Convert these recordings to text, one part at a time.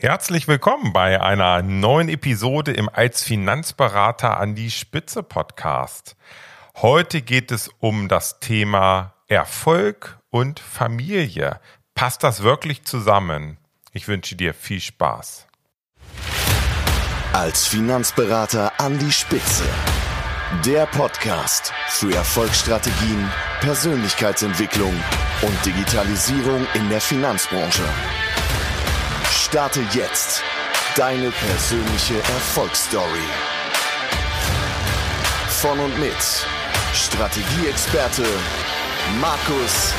Herzlich willkommen bei einer neuen Episode im Als Finanzberater an die Spitze Podcast. Heute geht es um das Thema Erfolg und Familie. Passt das wirklich zusammen? Ich wünsche dir viel Spaß. Als Finanzberater an die Spitze. Der Podcast für Erfolgsstrategien, Persönlichkeitsentwicklung und Digitalisierung in der Finanzbranche. Starte jetzt deine persönliche Erfolgsstory. Von und mit Strategieexperte Markus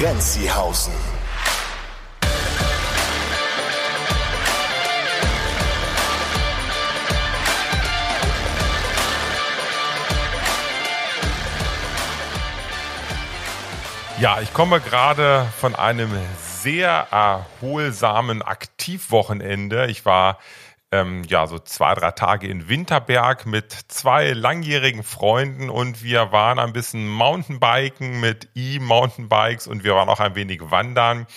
Renzihausen. Ja, ich komme gerade von einem sehr erholsamen Aktivwochenende. Ich war ähm, ja so zwei, drei Tage in Winterberg mit zwei langjährigen Freunden und wir waren ein bisschen Mountainbiken mit E-Mountainbikes und wir waren auch ein wenig wandern.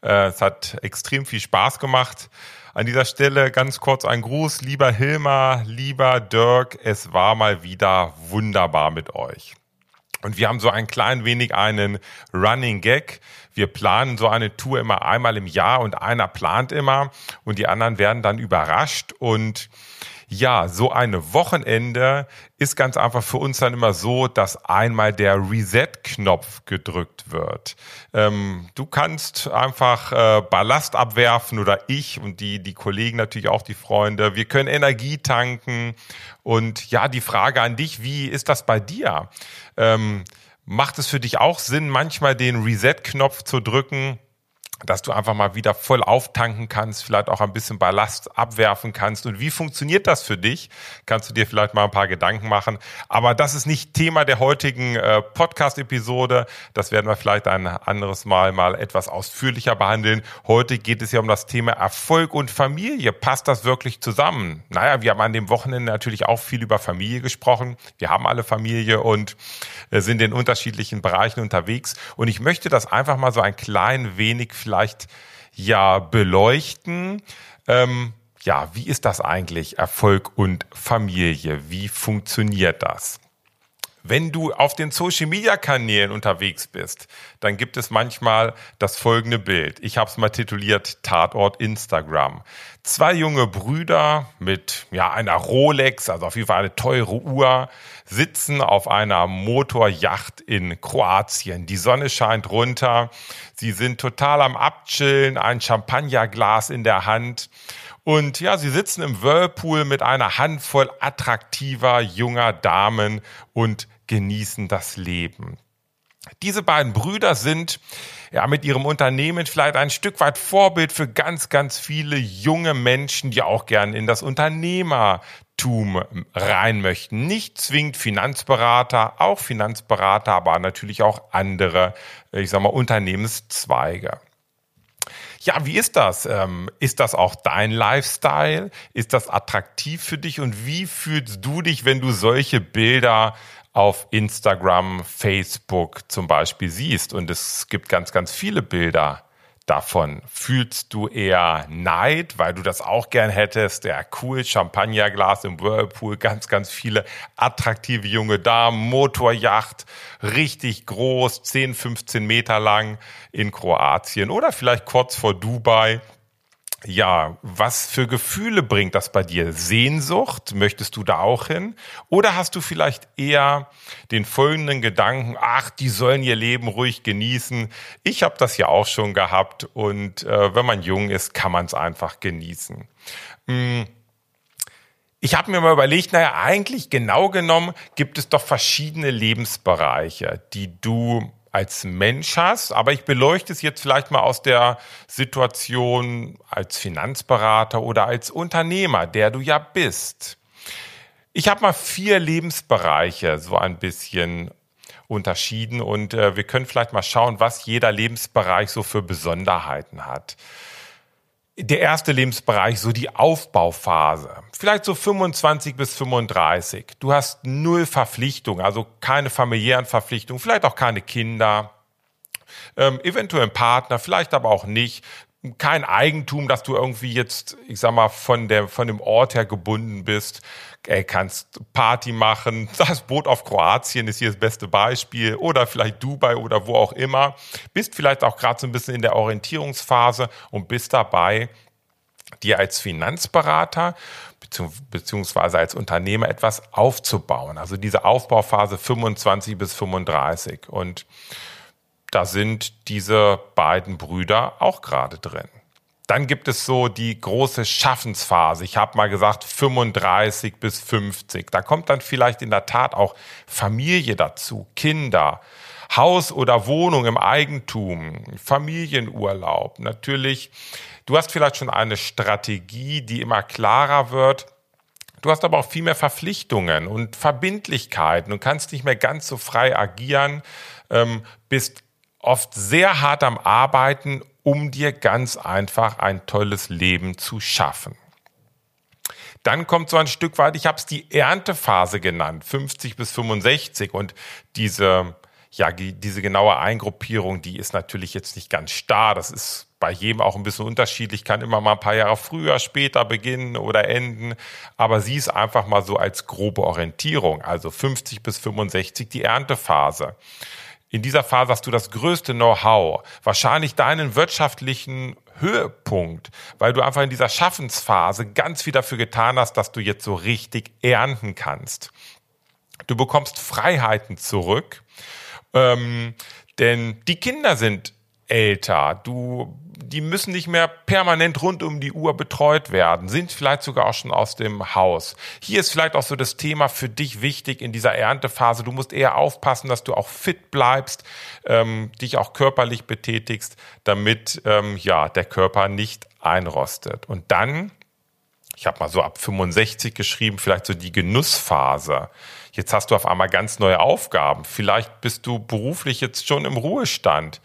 Äh, es hat extrem viel Spaß gemacht. An dieser Stelle ganz kurz ein Gruß, lieber Hilmar, lieber Dirk. Es war mal wieder wunderbar mit euch. Und wir haben so ein klein wenig einen Running Gag. Wir planen so eine Tour immer einmal im Jahr und einer plant immer und die anderen werden dann überrascht und ja, so eine Wochenende ist ganz einfach für uns dann immer so, dass einmal der Reset-Knopf gedrückt wird. Ähm, du kannst einfach äh, Ballast abwerfen oder ich und die, die Kollegen natürlich auch die Freunde. Wir können Energie tanken. Und ja, die Frage an dich, wie ist das bei dir? Ähm, macht es für dich auch Sinn, manchmal den Reset-Knopf zu drücken? Dass du einfach mal wieder voll auftanken kannst, vielleicht auch ein bisschen Ballast abwerfen kannst. Und wie funktioniert das für dich? Kannst du dir vielleicht mal ein paar Gedanken machen. Aber das ist nicht Thema der heutigen äh, Podcast-Episode. Das werden wir vielleicht ein anderes Mal mal etwas ausführlicher behandeln. Heute geht es ja um das Thema Erfolg und Familie. Passt das wirklich zusammen? Naja, wir haben an dem Wochenende natürlich auch viel über Familie gesprochen. Wir haben alle Familie und äh, sind in unterschiedlichen Bereichen unterwegs. Und ich möchte das einfach mal so ein klein wenig vielleicht ja beleuchten. Ähm, ja, wie ist das eigentlich, Erfolg und Familie? Wie funktioniert das? Wenn du auf den Social Media Kanälen unterwegs bist, dann gibt es manchmal das folgende Bild. Ich habe es mal tituliert Tatort Instagram. Zwei junge Brüder mit ja einer Rolex, also auf jeden Fall eine teure Uhr, sitzen auf einer Motorjacht in Kroatien. Die Sonne scheint runter. Sie sind total am Abchillen, ein Champagnerglas in der Hand. Und ja, sie sitzen im Whirlpool mit einer Handvoll attraktiver junger Damen und genießen das Leben. Diese beiden Brüder sind ja mit ihrem Unternehmen vielleicht ein Stück weit Vorbild für ganz, ganz viele junge Menschen, die auch gern in das Unternehmertum rein möchten. Nicht zwingend Finanzberater, auch Finanzberater, aber natürlich auch andere, ich sag mal, Unternehmenszweige. Ja, wie ist das? Ähm, ist das auch dein Lifestyle? Ist das attraktiv für dich? Und wie fühlst du dich, wenn du solche Bilder auf Instagram, Facebook zum Beispiel siehst? Und es gibt ganz, ganz viele Bilder davon? Fühlst du eher Neid, weil du das auch gern hättest? Ja, cool, Champagnerglas im Whirlpool, ganz, ganz viele attraktive junge Damen, Motorjacht, richtig groß, 10, 15 Meter lang in Kroatien oder vielleicht kurz vor Dubai ja, was für Gefühle bringt das bei dir? Sehnsucht? Möchtest du da auch hin? Oder hast du vielleicht eher den folgenden Gedanken, ach, die sollen ihr Leben ruhig genießen. Ich habe das ja auch schon gehabt und äh, wenn man jung ist, kann man es einfach genießen. Hm. Ich habe mir mal überlegt, naja, eigentlich genau genommen gibt es doch verschiedene Lebensbereiche, die du als Mensch hast, aber ich beleuchte es jetzt vielleicht mal aus der Situation als Finanzberater oder als Unternehmer, der du ja bist. Ich habe mal vier Lebensbereiche so ein bisschen unterschieden und äh, wir können vielleicht mal schauen, was jeder Lebensbereich so für Besonderheiten hat der erste Lebensbereich, so die Aufbauphase, vielleicht so 25 bis 35. Du hast null Verpflichtung, also keine familiären Verpflichtungen, vielleicht auch keine Kinder, ähm, eventuell ein Partner, vielleicht aber auch nicht. Kein Eigentum, dass du irgendwie jetzt, ich sag mal, von der, von dem Ort her gebunden bist. Ey, kannst Party machen. Das Boot auf Kroatien ist hier das beste Beispiel. Oder vielleicht Dubai oder wo auch immer. Bist vielleicht auch gerade so ein bisschen in der Orientierungsphase und bist dabei, dir als Finanzberater beziehungsweise als Unternehmer etwas aufzubauen. Also diese Aufbauphase 25 bis 35. Und da sind diese beiden Brüder auch gerade drin. Dann gibt es so die große Schaffensphase. Ich habe mal gesagt 35 bis 50. Da kommt dann vielleicht in der Tat auch Familie dazu, Kinder, Haus oder Wohnung im Eigentum, Familienurlaub. Natürlich, du hast vielleicht schon eine Strategie, die immer klarer wird. Du hast aber auch viel mehr Verpflichtungen und Verbindlichkeiten und kannst nicht mehr ganz so frei agieren, ähm, bist oft sehr hart am Arbeiten, um dir ganz einfach ein tolles Leben zu schaffen. Dann kommt so ein Stück weit, ich habe es die Erntephase genannt, 50 bis 65 und diese ja, diese genaue Eingruppierung, die ist natürlich jetzt nicht ganz starr. Das ist bei jedem auch ein bisschen unterschiedlich, kann immer mal ein paar Jahre früher, später beginnen oder enden. Aber sie ist einfach mal so als grobe Orientierung. Also 50 bis 65 die Erntephase. In dieser Phase hast du das größte Know-how, wahrscheinlich deinen wirtschaftlichen Höhepunkt, weil du einfach in dieser Schaffensphase ganz viel dafür getan hast, dass du jetzt so richtig ernten kannst. Du bekommst Freiheiten zurück, ähm, denn die Kinder sind älter. Du die müssen nicht mehr permanent rund um die Uhr betreut werden, sind vielleicht sogar auch schon aus dem Haus. Hier ist vielleicht auch so das Thema für dich wichtig in dieser Erntephase. Du musst eher aufpassen, dass du auch fit bleibst, ähm, dich auch körperlich betätigst, damit ähm, ja der Körper nicht einrostet. Und dann, ich habe mal so ab 65 geschrieben, vielleicht so die Genussphase. Jetzt hast du auf einmal ganz neue Aufgaben. Vielleicht bist du beruflich jetzt schon im Ruhestand.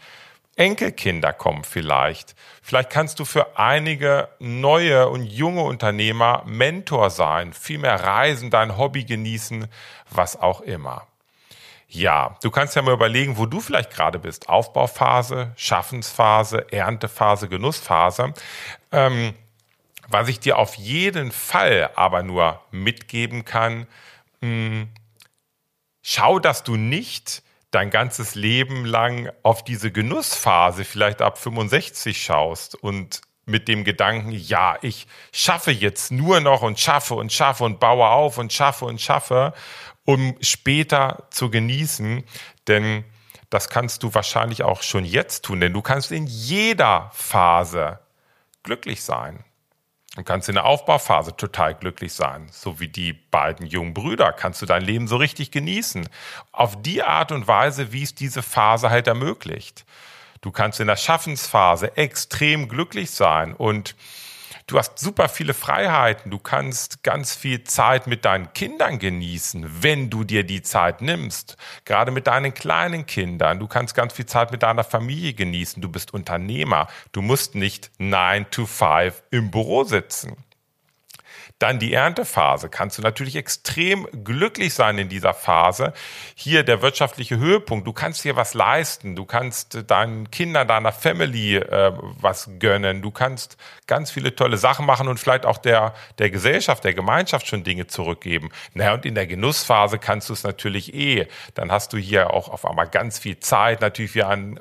Enkelkinder kommen vielleicht. Vielleicht kannst du für einige neue und junge Unternehmer Mentor sein, viel mehr reisen, dein Hobby genießen, was auch immer. Ja, du kannst ja mal überlegen, wo du vielleicht gerade bist. Aufbauphase, Schaffensphase, Erntephase, Genussphase. Ähm, was ich dir auf jeden Fall aber nur mitgeben kann, mh, hm, schau, dass du nicht dein ganzes Leben lang auf diese Genussphase vielleicht ab 65 schaust und mit dem Gedanken, ja, ich schaffe jetzt nur noch und schaffe und schaffe und baue auf und schaffe und schaffe, um später zu genießen, denn das kannst du wahrscheinlich auch schon jetzt tun, denn du kannst in jeder Phase glücklich sein. Du kannst in der Aufbauphase total glücklich sein. So wie die beiden jungen Brüder kannst du dein Leben so richtig genießen. Auf die Art und Weise, wie es diese Phase halt ermöglicht. Du kannst in der Schaffensphase extrem glücklich sein und Du hast super viele Freiheiten. Du kannst ganz viel Zeit mit deinen Kindern genießen, wenn du dir die Zeit nimmst. Gerade mit deinen kleinen Kindern. Du kannst ganz viel Zeit mit deiner Familie genießen. Du bist Unternehmer. Du musst nicht 9 to 5 im Büro sitzen. Dann die Erntephase. Kannst du natürlich extrem glücklich sein in dieser Phase. Hier der wirtschaftliche Höhepunkt. Du kannst hier was leisten. Du kannst deinen Kindern, deiner Family äh, was gönnen. Du kannst ganz viele tolle Sachen machen und vielleicht auch der, der Gesellschaft, der Gemeinschaft schon Dinge zurückgeben. Naja, und in der Genussphase kannst du es natürlich eh. Dann hast du hier auch auf einmal ganz viel Zeit, natürlich wie an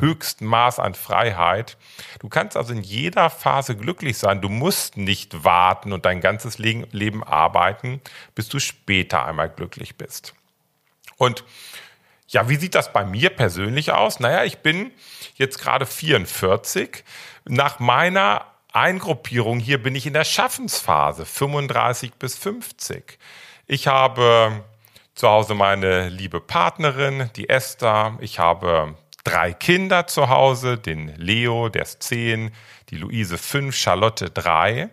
höchsten Maß an Freiheit. Du kannst also in jeder Phase glücklich sein. Du musst nicht warten und dein ganzes Leben arbeiten, bis du später einmal glücklich bist. Und ja, wie sieht das bei mir persönlich aus? Naja, ich bin jetzt gerade 44. Nach meiner Eingruppierung hier bin ich in der Schaffensphase 35 bis 50. Ich habe zu Hause meine liebe Partnerin, die Esther. Ich habe drei Kinder zu Hause, den Leo, der ist zehn, die Luise fünf, Charlotte drei.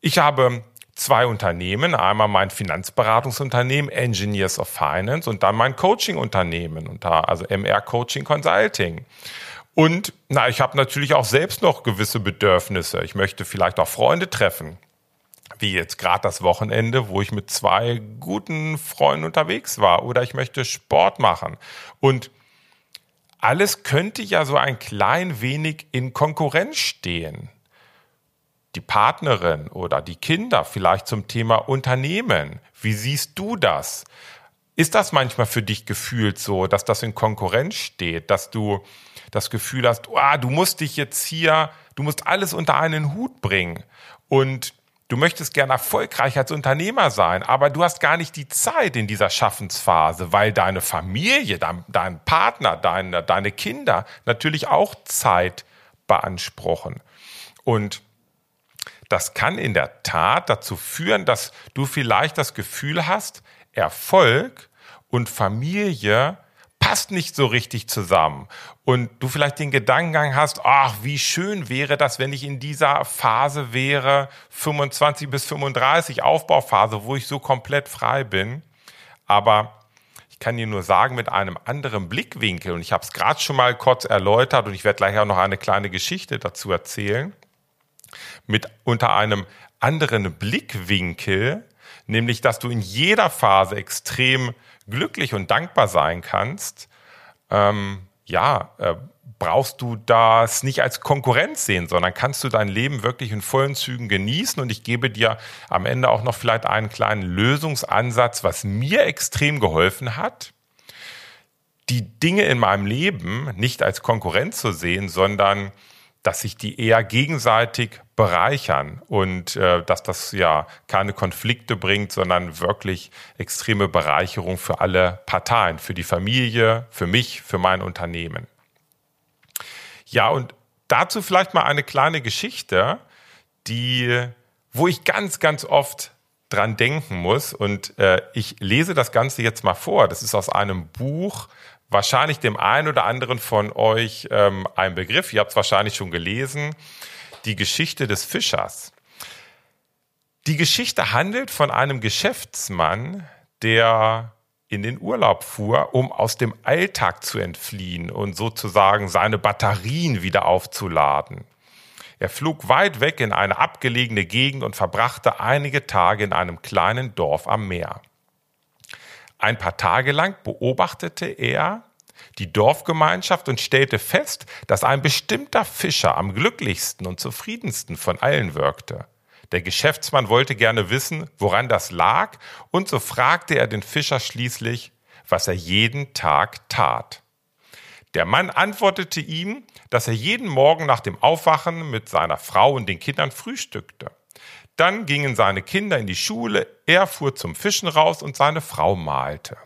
Ich habe zwei Unternehmen, einmal mein Finanzberatungsunternehmen Engineers of Finance und dann mein Coaching-Unternehmen, also MR Coaching Consulting. Und na, ich habe natürlich auch selbst noch gewisse Bedürfnisse. Ich möchte vielleicht auch Freunde treffen, wie jetzt gerade das Wochenende, wo ich mit zwei guten Freunden unterwegs war. Oder ich möchte Sport machen. Und alles könnte ja so ein klein wenig in Konkurrenz stehen. Die Partnerin oder die Kinder vielleicht zum Thema Unternehmen. Wie siehst du das? Ist das manchmal für dich gefühlt so, dass das in Konkurrenz steht, dass du das Gefühl hast, oh, du musst dich jetzt hier, du musst alles unter einen Hut bringen und du möchtest gerne erfolgreich als Unternehmer sein, aber du hast gar nicht die Zeit in dieser Schaffensphase, weil deine Familie, dein, dein Partner, deine, deine Kinder natürlich auch Zeit beanspruchen. Und das kann in der Tat dazu führen, dass du vielleicht das Gefühl hast, Erfolg und Familie passt nicht so richtig zusammen. Und du vielleicht den Gedankengang hast, ach, wie schön wäre das, wenn ich in dieser Phase wäre, 25 bis 35 Aufbauphase, wo ich so komplett frei bin. Aber ich kann dir nur sagen, mit einem anderen Blickwinkel, und ich habe es gerade schon mal kurz erläutert und ich werde gleich auch noch eine kleine Geschichte dazu erzählen, mit unter einem anderen Blickwinkel, nämlich dass du in jeder Phase extrem glücklich und dankbar sein kannst, ähm, ja, äh, brauchst du das nicht als Konkurrenz sehen, sondern kannst du dein Leben wirklich in vollen Zügen genießen. Und ich gebe dir am Ende auch noch vielleicht einen kleinen Lösungsansatz, was mir extrem geholfen hat, die Dinge in meinem Leben nicht als Konkurrenz zu sehen, sondern dass sich die eher gegenseitig bereichern und äh, dass das ja keine Konflikte bringt, sondern wirklich extreme Bereicherung für alle Parteien, für die Familie, für mich, für mein Unternehmen. Ja, und dazu vielleicht mal eine kleine Geschichte, die, wo ich ganz, ganz oft dran denken muss. Und äh, ich lese das Ganze jetzt mal vor. Das ist aus einem Buch wahrscheinlich dem einen oder anderen von euch ähm, ein Begriff. Ihr habt es wahrscheinlich schon gelesen. Die Geschichte des Fischers. Die Geschichte handelt von einem Geschäftsmann, der in den Urlaub fuhr, um aus dem Alltag zu entfliehen und sozusagen seine Batterien wieder aufzuladen. Er flog weit weg in eine abgelegene Gegend und verbrachte einige Tage in einem kleinen Dorf am Meer. Ein paar Tage lang beobachtete er die Dorfgemeinschaft und stellte fest, dass ein bestimmter Fischer am glücklichsten und zufriedensten von allen wirkte. Der Geschäftsmann wollte gerne wissen, woran das lag, und so fragte er den Fischer schließlich, was er jeden Tag tat. Der Mann antwortete ihm, dass er jeden Morgen nach dem Aufwachen mit seiner Frau und den Kindern frühstückte. Dann gingen seine Kinder in die Schule, er fuhr zum Fischen raus und seine Frau malte.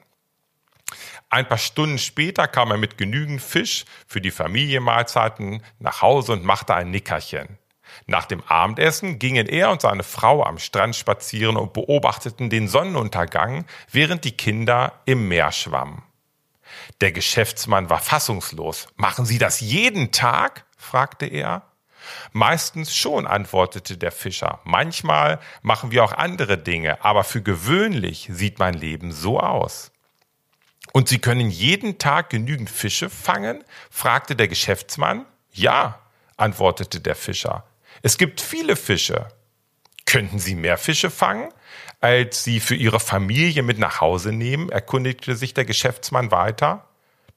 Ein paar Stunden später kam er mit genügend Fisch für die Familienmahlzeiten nach Hause und machte ein Nickerchen. Nach dem Abendessen gingen er und seine Frau am Strand spazieren und beobachteten den Sonnenuntergang, während die Kinder im Meer schwammen. Der Geschäftsmann war fassungslos. Machen Sie das jeden Tag? fragte er. Meistens schon, antwortete der Fischer. Manchmal machen wir auch andere Dinge, aber für gewöhnlich sieht mein Leben so aus. Und Sie können jeden Tag genügend Fische fangen? fragte der Geschäftsmann. Ja, antwortete der Fischer. Es gibt viele Fische. Könnten Sie mehr Fische fangen, als Sie für Ihre Familie mit nach Hause nehmen? erkundigte sich der Geschäftsmann weiter.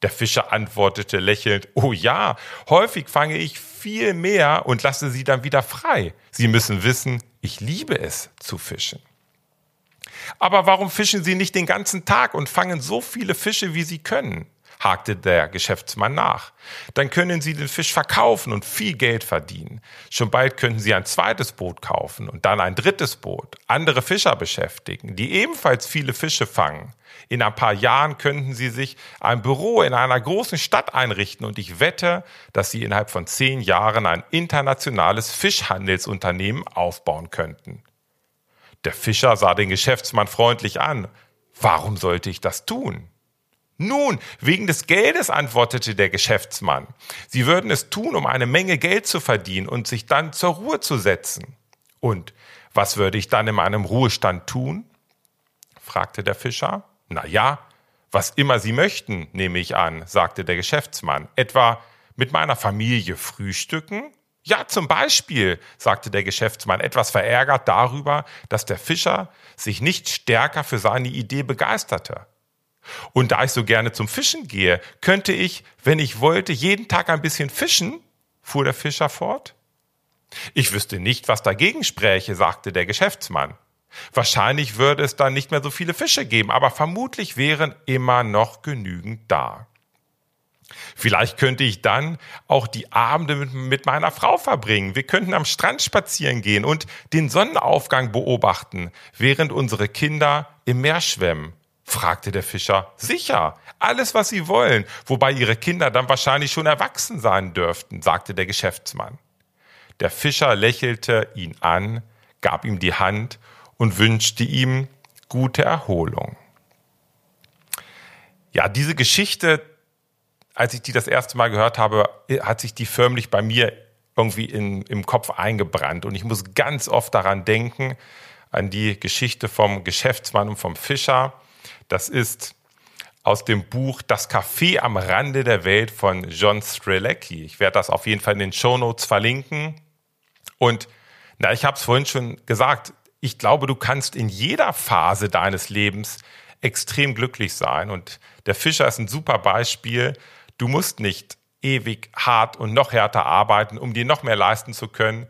Der Fischer antwortete lächelnd, oh ja, häufig fange ich viel mehr und lasse sie dann wieder frei. Sie müssen wissen, ich liebe es zu fischen. Aber warum fischen Sie nicht den ganzen Tag und fangen so viele Fische, wie Sie können? Hakte der Geschäftsmann nach. Dann können Sie den Fisch verkaufen und viel Geld verdienen. Schon bald könnten Sie ein zweites Boot kaufen und dann ein drittes Boot, andere Fischer beschäftigen, die ebenfalls viele Fische fangen. In ein paar Jahren könnten Sie sich ein Büro in einer großen Stadt einrichten und ich wette, dass Sie innerhalb von zehn Jahren ein internationales Fischhandelsunternehmen aufbauen könnten. Der Fischer sah den Geschäftsmann freundlich an. Warum sollte ich das tun? Nun, wegen des Geldes, antwortete der Geschäftsmann. Sie würden es tun, um eine Menge Geld zu verdienen und sich dann zur Ruhe zu setzen. Und was würde ich dann in meinem Ruhestand tun? fragte der Fischer. Na ja, was immer Sie möchten, nehme ich an, sagte der Geschäftsmann. Etwa mit meiner Familie frühstücken? Ja, zum Beispiel, sagte der Geschäftsmann, etwas verärgert darüber, dass der Fischer sich nicht stärker für seine Idee begeisterte. Und da ich so gerne zum Fischen gehe, könnte ich, wenn ich wollte, jeden Tag ein bisschen fischen, fuhr der Fischer fort. Ich wüsste nicht, was dagegen spräche, sagte der Geschäftsmann. Wahrscheinlich würde es dann nicht mehr so viele Fische geben, aber vermutlich wären immer noch genügend da. Vielleicht könnte ich dann auch die Abende mit, meiner Frau verbringen. Wir könnten am Strand spazieren gehen und den Sonnenaufgang beobachten, während unsere Kinder im Meer schwemmen. Fragte der Fischer. Sicher, alles, was Sie wollen, wobei Ihre Kinder dann wahrscheinlich schon erwachsen sein dürften, sagte der Geschäftsmann. Der Fischer lächelte ihn an, gab ihm die Hand und wünschte ihm gute Erholung. Ja, diese Geschichte, als ich die das erste Mal gehört habe, hat sich die förmlich bei mir irgendwie in, im Kopf eingebrannt. Und ich muss ganz oft daran denken, an die Geschichte vom Geschäftsmann und vom Fischer. Das ist aus dem Buch Das Café am Rande der Welt von John Strelecki. Ich werde das auf jeden Fall in den Show Notes verlinken. Und na, ich habe es vorhin schon gesagt, ich glaube, du kannst in jeder Phase deines Lebens extrem glücklich sein. Und der Fischer ist ein super Beispiel. Du musst nicht ewig hart und noch härter arbeiten, um dir noch mehr leisten zu können,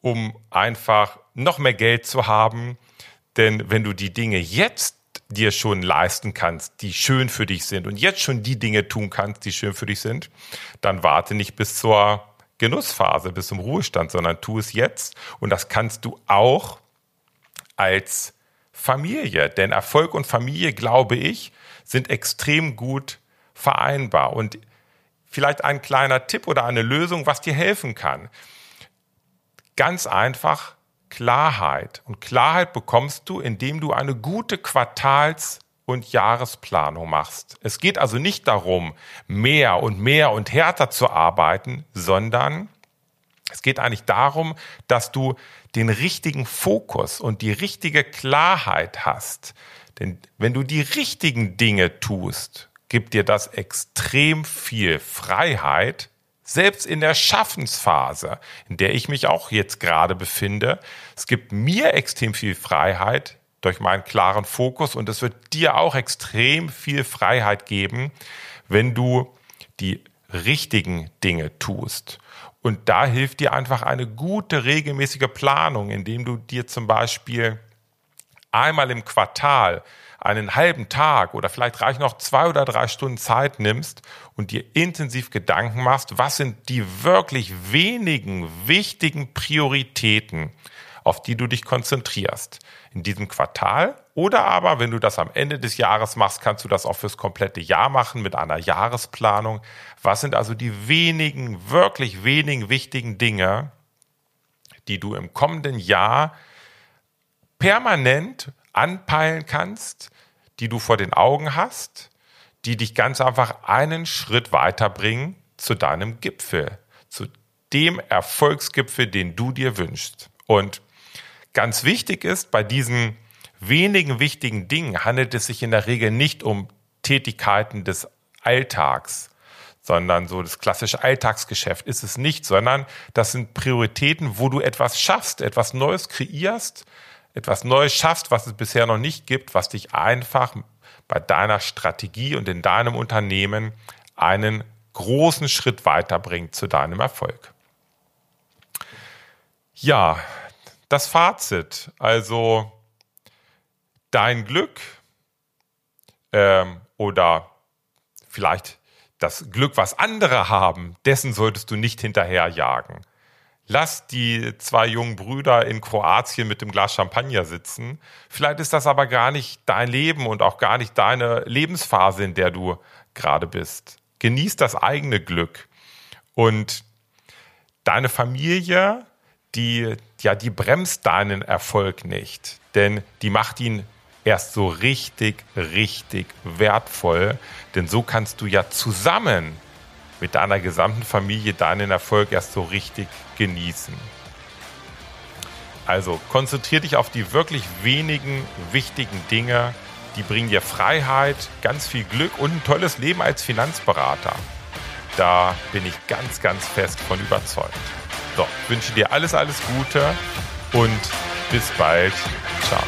um einfach noch mehr Geld zu haben. Denn wenn du die Dinge jetzt dir schon leisten kannst, die schön für dich sind und jetzt schon die Dinge tun kannst, die schön für dich sind, dann warte nicht bis zur Genussphase, bis zum Ruhestand, sondern tu es jetzt. Und das kannst du auch als Familie. Denn Erfolg und Familie, glaube ich, sind extrem gut vereinbar. Und vielleicht ein kleiner Tipp oder eine Lösung, was dir helfen kann. Ganz einfach Klarheit. Und Klarheit bekommst du, indem du eine gute Quartals- und Jahresplanung machst. Es geht also nicht darum, mehr und mehr und härter zu arbeiten, sondern es geht eigentlich darum, dass du den richtigen Fokus und die richtige Klarheit hast. Denn wenn du die richtigen Dinge tust, gibt dir das extrem viel Freiheit, selbst in der Schaffensphase, in der ich mich auch jetzt gerade befinde. Es gibt mir extrem viel Freiheit durch meinen klaren Fokus und es wird dir auch extrem viel Freiheit geben, wenn du die richtigen Dinge tust. Und da hilft dir einfach eine gute, regelmäßige Planung, indem du dir zum Beispiel einmal im Quartal einen halben Tag oder vielleicht reicht noch zwei oder drei Stunden Zeit nimmst und dir intensiv Gedanken machst, was sind die wirklich wenigen wichtigen Prioritäten, auf die du dich konzentrierst in diesem Quartal. Oder aber, wenn du das am Ende des Jahres machst, kannst du das auch fürs komplette Jahr machen mit einer Jahresplanung. Was sind also die wenigen, wirklich wenigen wichtigen Dinge, die du im kommenden Jahr permanent anpeilen kannst, die du vor den Augen hast, die dich ganz einfach einen Schritt weiterbringen zu deinem Gipfel, zu dem Erfolgsgipfel, den du dir wünschst. Und Ganz wichtig ist, bei diesen wenigen wichtigen Dingen handelt es sich in der Regel nicht um Tätigkeiten des Alltags, sondern so das klassische Alltagsgeschäft ist es nicht, sondern das sind Prioritäten, wo du etwas schaffst, etwas Neues kreierst, etwas Neues schaffst, was es bisher noch nicht gibt, was dich einfach bei deiner Strategie und in deinem Unternehmen einen großen Schritt weiterbringt zu deinem Erfolg. Ja, das Fazit, also dein Glück ähm, oder vielleicht das Glück, was andere haben, dessen solltest du nicht hinterherjagen. Lass die zwei jungen Brüder in Kroatien mit dem Glas Champagner sitzen. Vielleicht ist das aber gar nicht dein Leben und auch gar nicht deine Lebensphase, in der du gerade bist. Genieß das eigene Glück und deine Familie die, ja, die bremst deinen Erfolg nicht, denn die macht ihn erst so richtig, richtig wertvoll, denn so kannst du ja zusammen mit deiner gesamten Familie deinen Erfolg erst so richtig genießen. Also konzentrier dich auf die wirklich wenigen wichtigen Dinge, die bringen dir Freiheit, ganz viel Glück und ein tolles Leben als Finanzberater. Da bin ich ganz, ganz fest von überzeugt. So, wünsche dir alles, alles Gute und bis bald. Ciao.